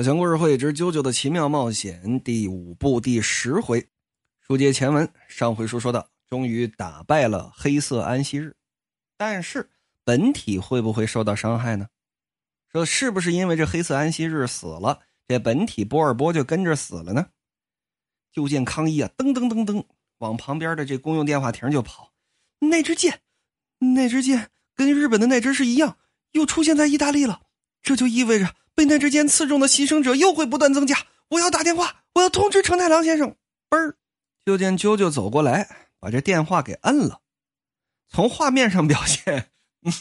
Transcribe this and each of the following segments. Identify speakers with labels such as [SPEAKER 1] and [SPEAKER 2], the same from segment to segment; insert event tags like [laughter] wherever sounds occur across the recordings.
[SPEAKER 1] 小强故事会之《啾啾的奇妙冒险》第五部第十回，书接前文。上回书说到，终于打败了黑色安息日，但是本体会不会受到伤害呢？说是不是因为这黑色安息日死了，这本体波尔波就跟着死了呢？就见康一啊，噔噔噔噔往旁边的这公用电话亭就跑。那支箭，那支箭跟日本的那支是一样，又出现在意大利了，这就意味着。被那支箭刺中的牺牲者又会不断增加。我要打电话，我要通知成太郎先生。嘣儿，就见啾啾走过来，把这电话给摁了。从画面上表现，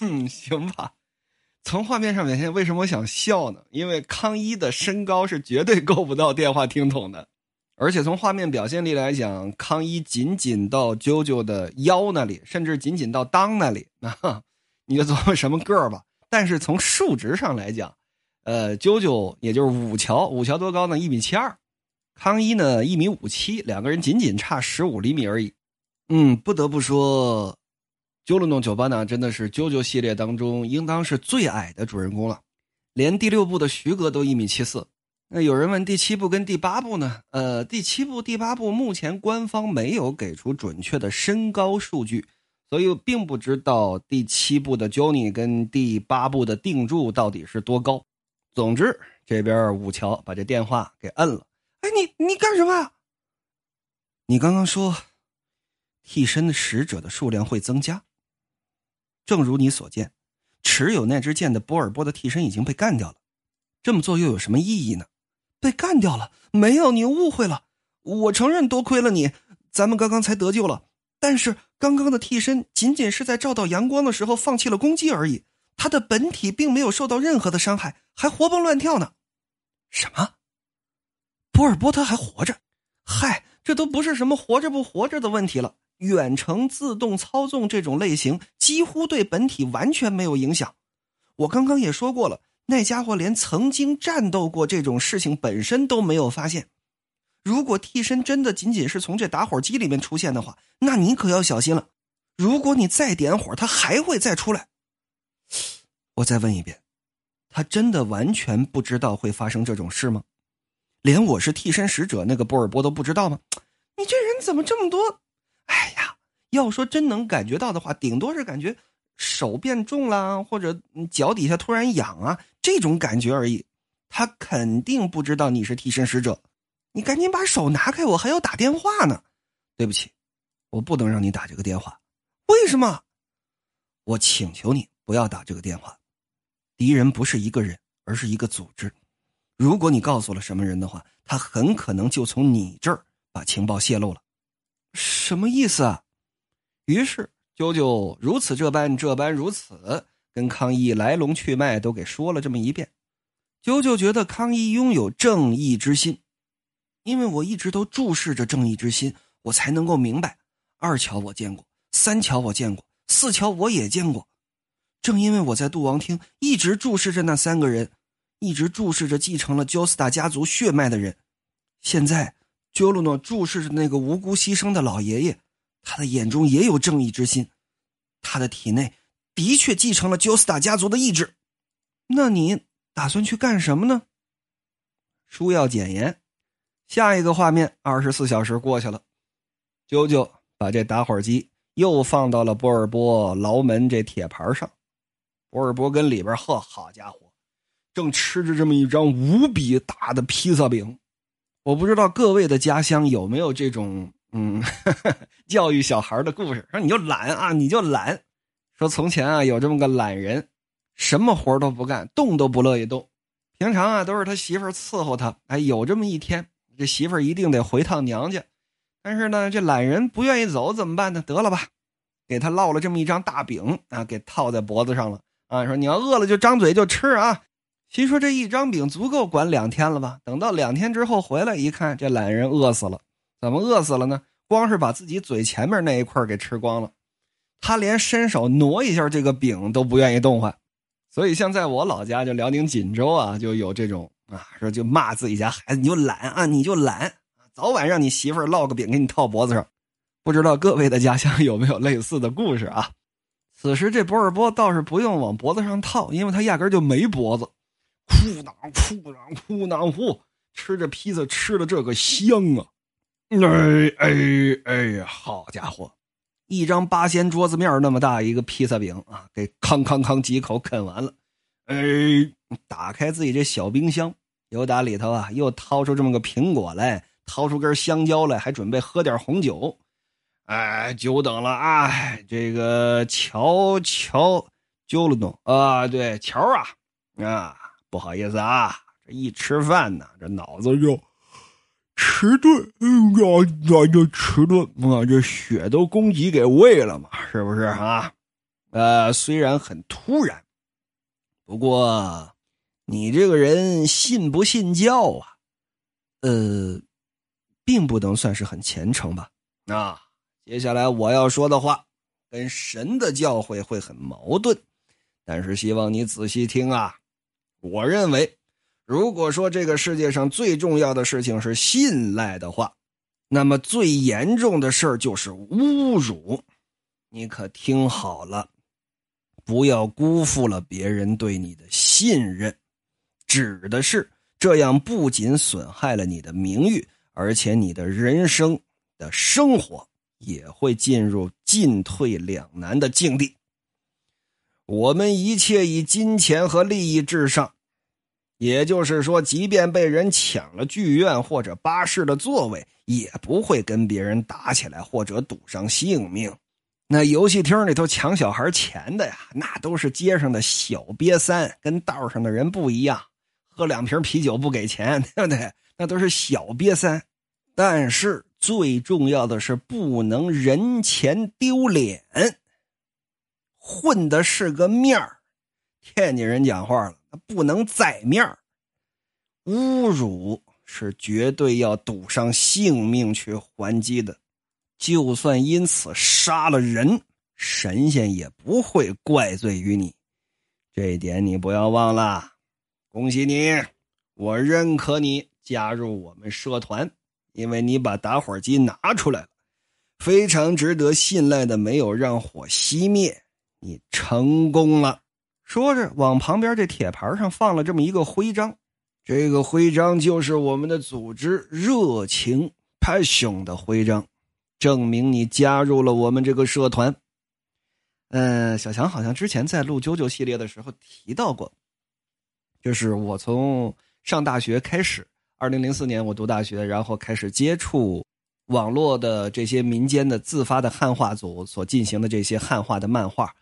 [SPEAKER 1] 嗯，行吧。从画面上表现，为什么我想笑呢？因为康一的身高是绝对够不到电话听筒的，而且从画面表现力来讲，康一仅仅到啾啾的腰那里，甚至仅仅到裆那里。啊，你就琢磨什么个儿吧。但是从数值上来讲，呃，啾啾也就是五桥，五桥多高呢？一米七二，康一呢一米五七，两个人仅仅差十五厘米而已。嗯，不得不说，啾鲁诺酒吧呢真的是啾啾系列当中应当是最矮的主人公了，连第六部的徐哥都一米七四。那有人问第七部跟第八部呢？呃，第七部、第八部目前官方没有给出准确的身高数据，所以并不知道第七部的 Johnny 跟第八部的定柱到底是多高。总之，这边五桥把这电话给摁了。哎，你你干什么？你刚刚说，替身的使者的数量会增加。正如你所见，持有那支剑的波尔波的替身已经被干掉了。这么做又有什么意义呢？被干掉了？没有，你误会了。我承认多亏了你，咱们刚刚才得救了。但是刚刚的替身仅仅是在照到阳光的时候放弃了攻击而已。他的本体并没有受到任何的伤害，还活蹦乱跳呢。什么？波尔波特还活着？嗨，这都不是什么活着不活着的问题了。远程自动操纵这种类型几乎对本体完全没有影响。我刚刚也说过了，那家伙连曾经战斗过这种事情本身都没有发现。如果替身真的仅仅是从这打火机里面出现的话，那你可要小心了。如果你再点火，他还会再出来。我再问一遍，他真的完全不知道会发生这种事吗？连我是替身使者那个波尔波都不知道吗？你这人怎么这么多？哎呀，要说真能感觉到的话，顶多是感觉手变重了，或者脚底下突然痒啊，这种感觉而已。他肯定不知道你是替身使者。你赶紧把手拿开，我还要打电话呢。对不起，我不能让你打这个电话。为什么？我请求你不要打这个电话。敌人不是一个人，而是一个组织。如果你告诉了什么人的话，他很可能就从你这儿把情报泄露了。什么意思啊？于是啾啾如此这般这般如此，跟康一来龙去脉都给说了这么一遍。啾啾觉得康一拥有正义之心，因为我一直都注视着正义之心，我才能够明白。二桥我见过，三桥我见过，四桥我也见过。正因为我在杜王厅一直注视着那三个人，一直注视着继承了焦斯塔家族血脉的人，现在焦鲁诺注视着那个无辜牺牲的老爷爷，他的眼中也有正义之心，他的体内的确继承了焦斯塔家族的意志。那你打算去干什么呢？书要简言。下一个画面，二十四小时过去了，啾啾把这打火机又放到了波尔波牢门这铁盘上。博尔伯根里边，呵，好家伙，正吃着这么一张无比大的披萨饼。我不知道各位的家乡有没有这种嗯 [laughs] 教育小孩的故事。说你就懒啊，你就懒。说从前啊，有这么个懒人，什么活都不干，动都不乐意动。平常啊，都是他媳妇伺候他。哎，有这么一天，这媳妇一定得回趟娘家。但是呢，这懒人不愿意走，怎么办呢？得了吧，给他烙了这么一张大饼啊，给套在脖子上了。啊，说你要饿了就张嘴就吃啊！心说这一张饼足够管两天了吧？等到两天之后回来一看，这懒人饿死了。怎么饿死了呢？光是把自己嘴前面那一块给吃光了，他连伸手挪一下这个饼都不愿意动换。所以像在我老家就辽宁锦州啊，就有这种啊，说就骂自己家孩子你就懒啊，你就懒，早晚让你媳妇烙个饼给你套脖子上。不知道各位的家乡有没有类似的故事啊？此时，这博尔波倒是不用往脖子上套，因为他压根就没脖子，呼囊呼囊呼囊呼，吃着披萨吃的这个香啊！哎哎哎，好家伙，一张八仙桌子面那么大一个披萨饼啊，给康康康几口啃完了。哎，打开自己这小冰箱，又打里头啊，又掏出这么个苹果来，掏出根香蕉来，还准备喝点红酒。哎，久等了啊！这个乔乔揪了弄啊，对，乔啊啊，不好意思啊，这一吃饭呢，这脑子就迟钝，哎呀，那就迟钝啊，这血都供给给胃了嘛，是不是啊？呃，虽然很突然，不过你这个人信不信教啊？呃，并不能算是很虔诚吧？啊。接下来我要说的话，跟神的教诲会很矛盾，但是希望你仔细听啊！我认为，如果说这个世界上最重要的事情是信赖的话，那么最严重的事儿就是侮辱。你可听好了，不要辜负了别人对你的信任，指的是这样不仅损害了你的名誉，而且你的人生的生活。也会进入进退两难的境地。我们一切以金钱和利益至上，也就是说，即便被人抢了剧院或者巴士的座位，也不会跟别人打起来或者赌上性命。那游戏厅里头抢小孩钱的呀，那都是街上的小瘪三，跟道上的人不一样，喝两瓶啤酒不给钱，对不对？那都是小瘪三。但是。最重要的是不能人前丢脸，混的是个面儿。天津人讲话了，不能宰面儿。侮辱是绝对要赌上性命去还击的，就算因此杀了人，神仙也不会怪罪于你。这一点你不要忘了。恭喜你，我认可你加入我们社团。因为你把打火机拿出来了，非常值得信赖的，没有让火熄灭，你成功了。说着，往旁边这铁盘上放了这么一个徽章，这个徽章就是我们的组织热情派雄的徽章，证明你加入了我们这个社团。嗯，小强好像之前在录啾啾系列的时候提到过，就是我从上大学开始。二零零四年，我读大学，然后开始接触网络的这些民间的自发的汉化组所进行的这些汉化的漫画，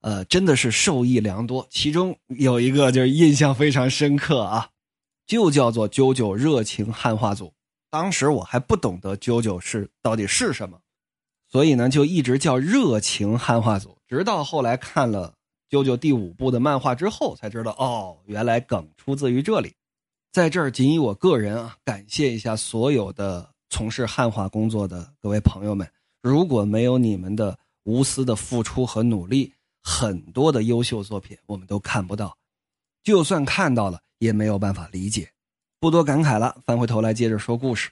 [SPEAKER 1] 呃，真的是受益良多。其中有一个就是印象非常深刻啊，就叫做“啾啾热情汉化组”。当时我还不懂得“啾啾”是到底是什么，所以呢，就一直叫“热情汉化组”。直到后来看了《啾啾》第五部的漫画之后，才知道哦，原来梗出自于这里。在这儿，仅以我个人啊，感谢一下所有的从事汉化工作的各位朋友们。如果没有你们的无私的付出和努力，很多的优秀作品我们都看不到。就算看到了，也没有办法理解。不多感慨了，翻回头来接着说故事。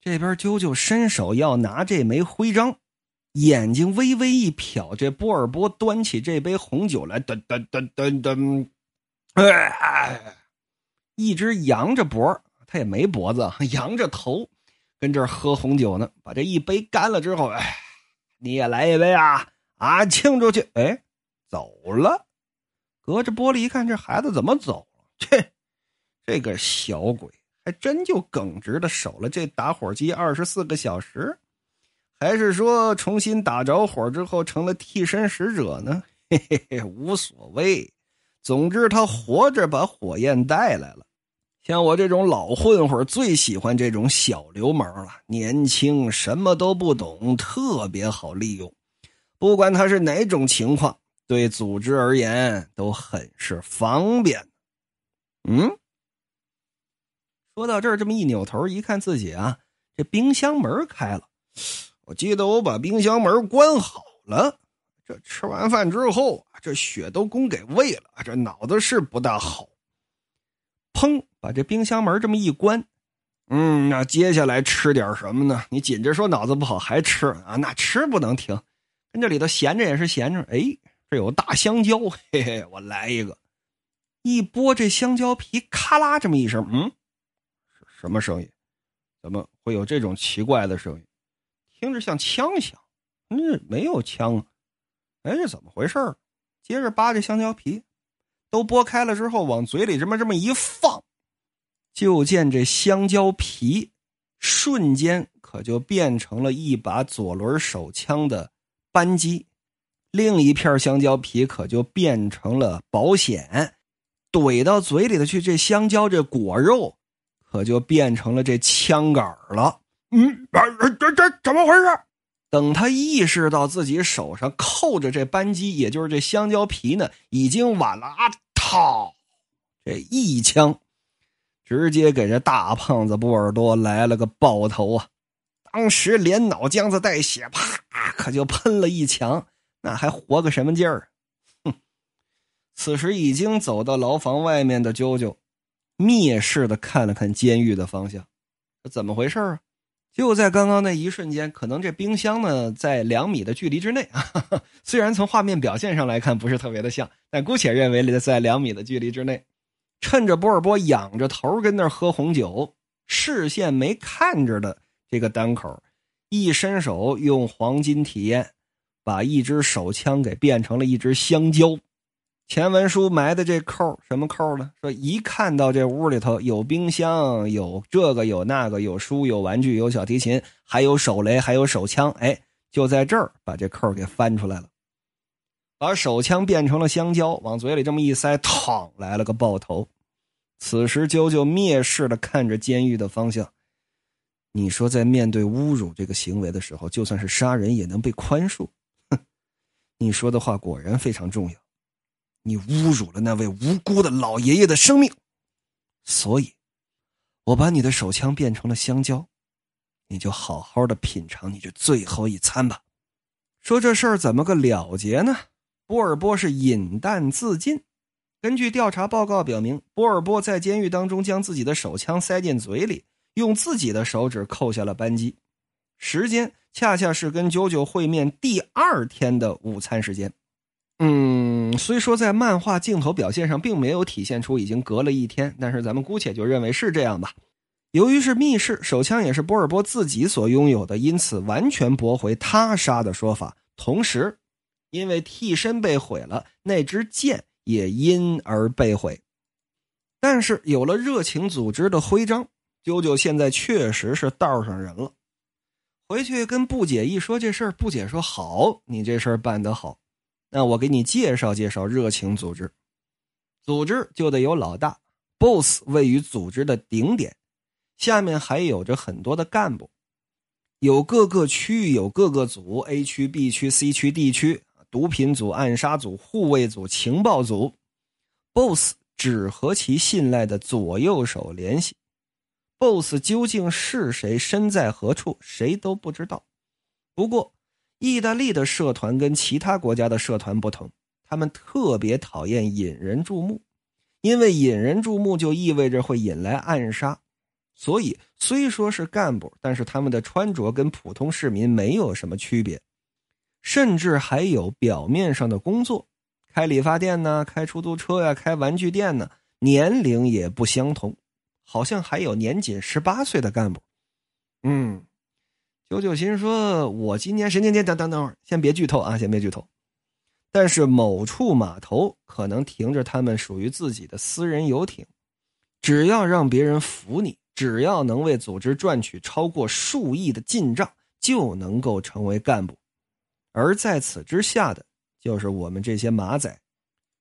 [SPEAKER 1] 这边啾啾伸手要拿这枚徽章，眼睛微微一瞟，这波尔波端起这杯红酒来，噔噔噔噔噔，哎。一直扬着脖他也没脖子，[laughs] 扬着头，跟这儿喝红酒呢。把这一杯干了之后，哎，你也来一杯啊！啊，庆祝去！哎，走了。隔着玻璃一看，这孩子怎么走了？[laughs] 这这个小鬼还真就耿直的守了这打火机二十四个小时，还是说重新打着火之后成了替身使者呢？[laughs] 嘿嘿嘿，无所谓。总之，他活着把火焰带来了。像我这种老混混最喜欢这种小流氓了。年轻，什么都不懂，特别好利用。不管他是哪种情况，对组织而言都很是方便。嗯，说到这儿，这么一扭头一看，自己啊，这冰箱门开了。我记得我把冰箱门关好了。这吃完饭之后，这血都供给胃了，这脑子是不大好。砰！把这冰箱门这么一关，嗯，那接下来吃点什么呢？你紧着说脑子不好还吃啊？那吃不能停，跟这里头闲着也是闲着。哎，这有大香蕉，嘿嘿，我来一个。一剥这香蕉皮，咔啦这么一声，嗯，什么声音？怎么会有这种奇怪的声音？听着像枪响，嗯，没有枪啊！哎，这怎么回事接着扒这香蕉皮，都剥开了之后，往嘴里这么这么一放，就见这香蕉皮瞬间可就变成了一把左轮手枪的扳机，另一片香蕉皮可就变成了保险，怼到嘴里的去这香蕉这果肉。可就变成了这枪杆了。嗯，这这怎么回事？等他意识到自己手上扣着这扳机，也就是这香蕉皮呢，已经晚了啊！操！这一枪，直接给这大胖子波尔多来了个爆头啊！当时连脑浆子带血，啪，可就喷了一墙，那还活个什么劲儿？哼！此时已经走到牢房外面的啾啾。蔑视的看了看监狱的方向，怎么回事啊？就在刚刚那一瞬间，可能这冰箱呢在两米的距离之内啊。虽然从画面表现上来看不是特别的像，但姑且认为在两米的距离之内。趁着波尔波仰着头跟那喝红酒，视线没看着的这个单口，一伸手用黄金体验把一支手枪给变成了一只香蕉。钱文书埋的这扣什么扣呢？说一看到这屋里头有冰箱，有这个有那个，有书有玩具有小提琴，还有手雷还有手枪，哎，就在这儿把这扣给翻出来了，把手枪变成了香蕉，往嘴里这么一塞，嘡来了个爆头。此时啾啾蔑视的看着监狱的方向，你说在面对侮辱这个行为的时候，就算是杀人也能被宽恕？哼，你说的话果然非常重要。你侮辱了那位无辜的老爷爷的生命，所以，我把你的手枪变成了香蕉，你就好好的品尝你这最后一餐吧。说这事儿怎么个了结呢？波尔波是饮弹自尽。根据调查报告表明，波尔波在监狱当中将自己的手枪塞进嘴里，用自己的手指扣下了扳机，时间恰恰是跟九九会面第二天的午餐时间。嗯，虽说在漫画镜头表现上并没有体现出已经隔了一天，但是咱们姑且就认为是这样吧。由于是密室，手枪也是波尔波自己所拥有的，因此完全驳回他杀的说法。同时，因为替身被毁了，那支剑也因而被毁。但是有了热情组织的徽章，啾啾现在确实是道上人了。回去跟布姐一说这事儿，布姐说：“好，你这事儿办得好。”那我给你介绍介绍热情组织，组织就得有老大，BOSS 位于组织的顶点，下面还有着很多的干部，有各个区域，有各个组，A 区、B 区、C 区、D 区，毒品组、暗杀组、护卫组、情报组，BOSS 只和其信赖的左右手联系，BOSS 究竟是谁，身在何处，谁都不知道。不过。意大利的社团跟其他国家的社团不同，他们特别讨厌引人注目，因为引人注目就意味着会引来暗杀。所以虽说是干部，但是他们的穿着跟普通市民没有什么区别，甚至还有表面上的工作，开理发店呢，开出租车呀，开玩具店呢，年龄也不相同，好像还有年仅十八岁的干部。嗯。九九心说：“我今年十年前等等等会儿，先别剧透啊，先别剧透。但是某处码头可能停着他们属于自己的私人游艇，只要让别人服你，只要能为组织赚取超过数亿的进账，就能够成为干部。而在此之下的，就是我们这些马仔。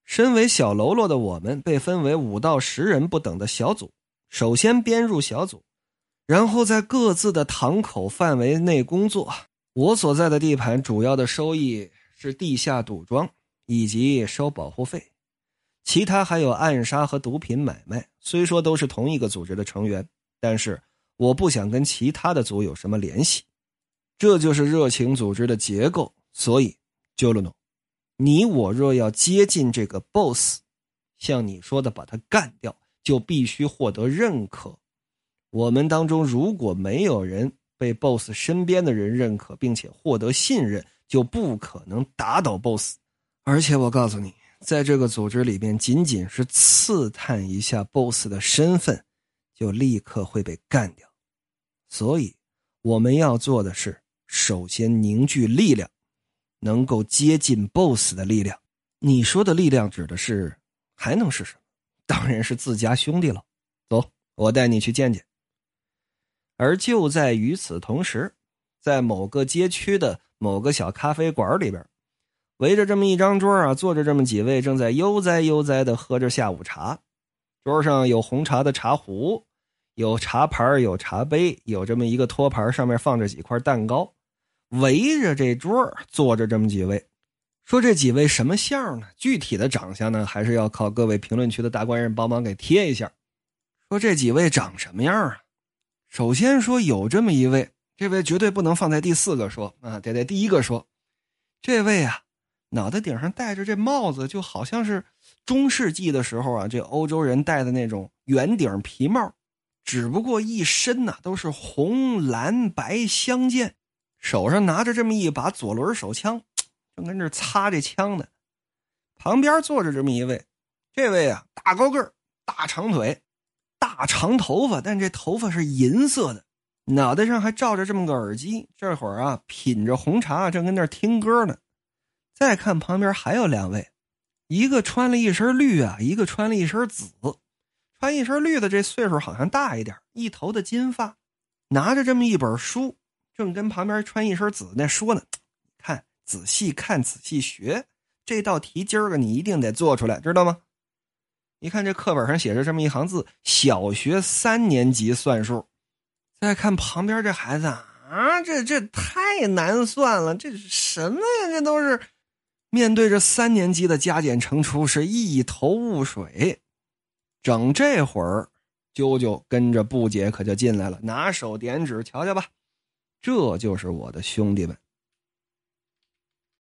[SPEAKER 1] 身为小喽啰的我们，被分为五到十人不等的小组，首先编入小组。”然后在各自的堂口范围内工作。我所在的地盘主要的收益是地下赌庄以及收保护费，其他还有暗杀和毒品买卖。虽说都是同一个组织的成员，但是我不想跟其他的组有什么联系。这就是热情组织的结构。所以 j o l o n o 你我若要接近这个 BOSS，像你说的把他干掉，就必须获得认可。我们当中如果没有人被 BOSS 身边的人认可，并且获得信任，就不可能打倒 BOSS。而且我告诉你，在这个组织里边，仅仅是刺探一下 BOSS 的身份，就立刻会被干掉。所以，我们要做的是，首先凝聚力量，能够接近 BOSS 的力量。你说的力量指的是还能是什么？当然是自家兄弟了。走，我带你去见见。而就在与此同时，在某个街区的某个小咖啡馆里边，围着这么一张桌啊，坐着这么几位正在悠哉悠哉的喝着下午茶。桌上有红茶的茶壶，有茶盘，有茶杯，有这么一个托盘，上面放着几块蛋糕。围着这桌坐着这么几位，说这几位什么相呢？具体的长相呢，还是要靠各位评论区的大官人帮忙给贴一下。说这几位长什么样啊？首先说有这么一位，这位绝对不能放在第四个说啊，得在第一个说。这位啊，脑袋顶上戴着这帽子，就好像是中世纪的时候啊，这欧洲人戴的那种圆顶皮帽，只不过一身呐都是红蓝白相间，手上拿着这么一把左轮手枪，正跟这擦这枪呢。旁边坐着这么一位，这位啊，大高个大长腿。大长头发，但这头发是银色的，脑袋上还罩着这么个耳机。这会儿啊，品着红茶，正跟那听歌呢。再看旁边还有两位，一个穿了一身绿啊，一个穿了一身紫。穿一身绿的这岁数好像大一点，一头的金发，拿着这么一本书，正跟旁边穿一身紫那说呢。看，仔细看，仔细学，这道题今儿个你一定得做出来，知道吗？一看这课本上写着这么一行字：“小学三年级算术。”再看旁边这孩子啊，这这太难算了，这是什么呀？这都是面对着三年级的加减乘除，是一头雾水。整这会儿，啾啾跟着布姐可就进来了，拿手点指：“瞧瞧吧，这就是我的兄弟们。”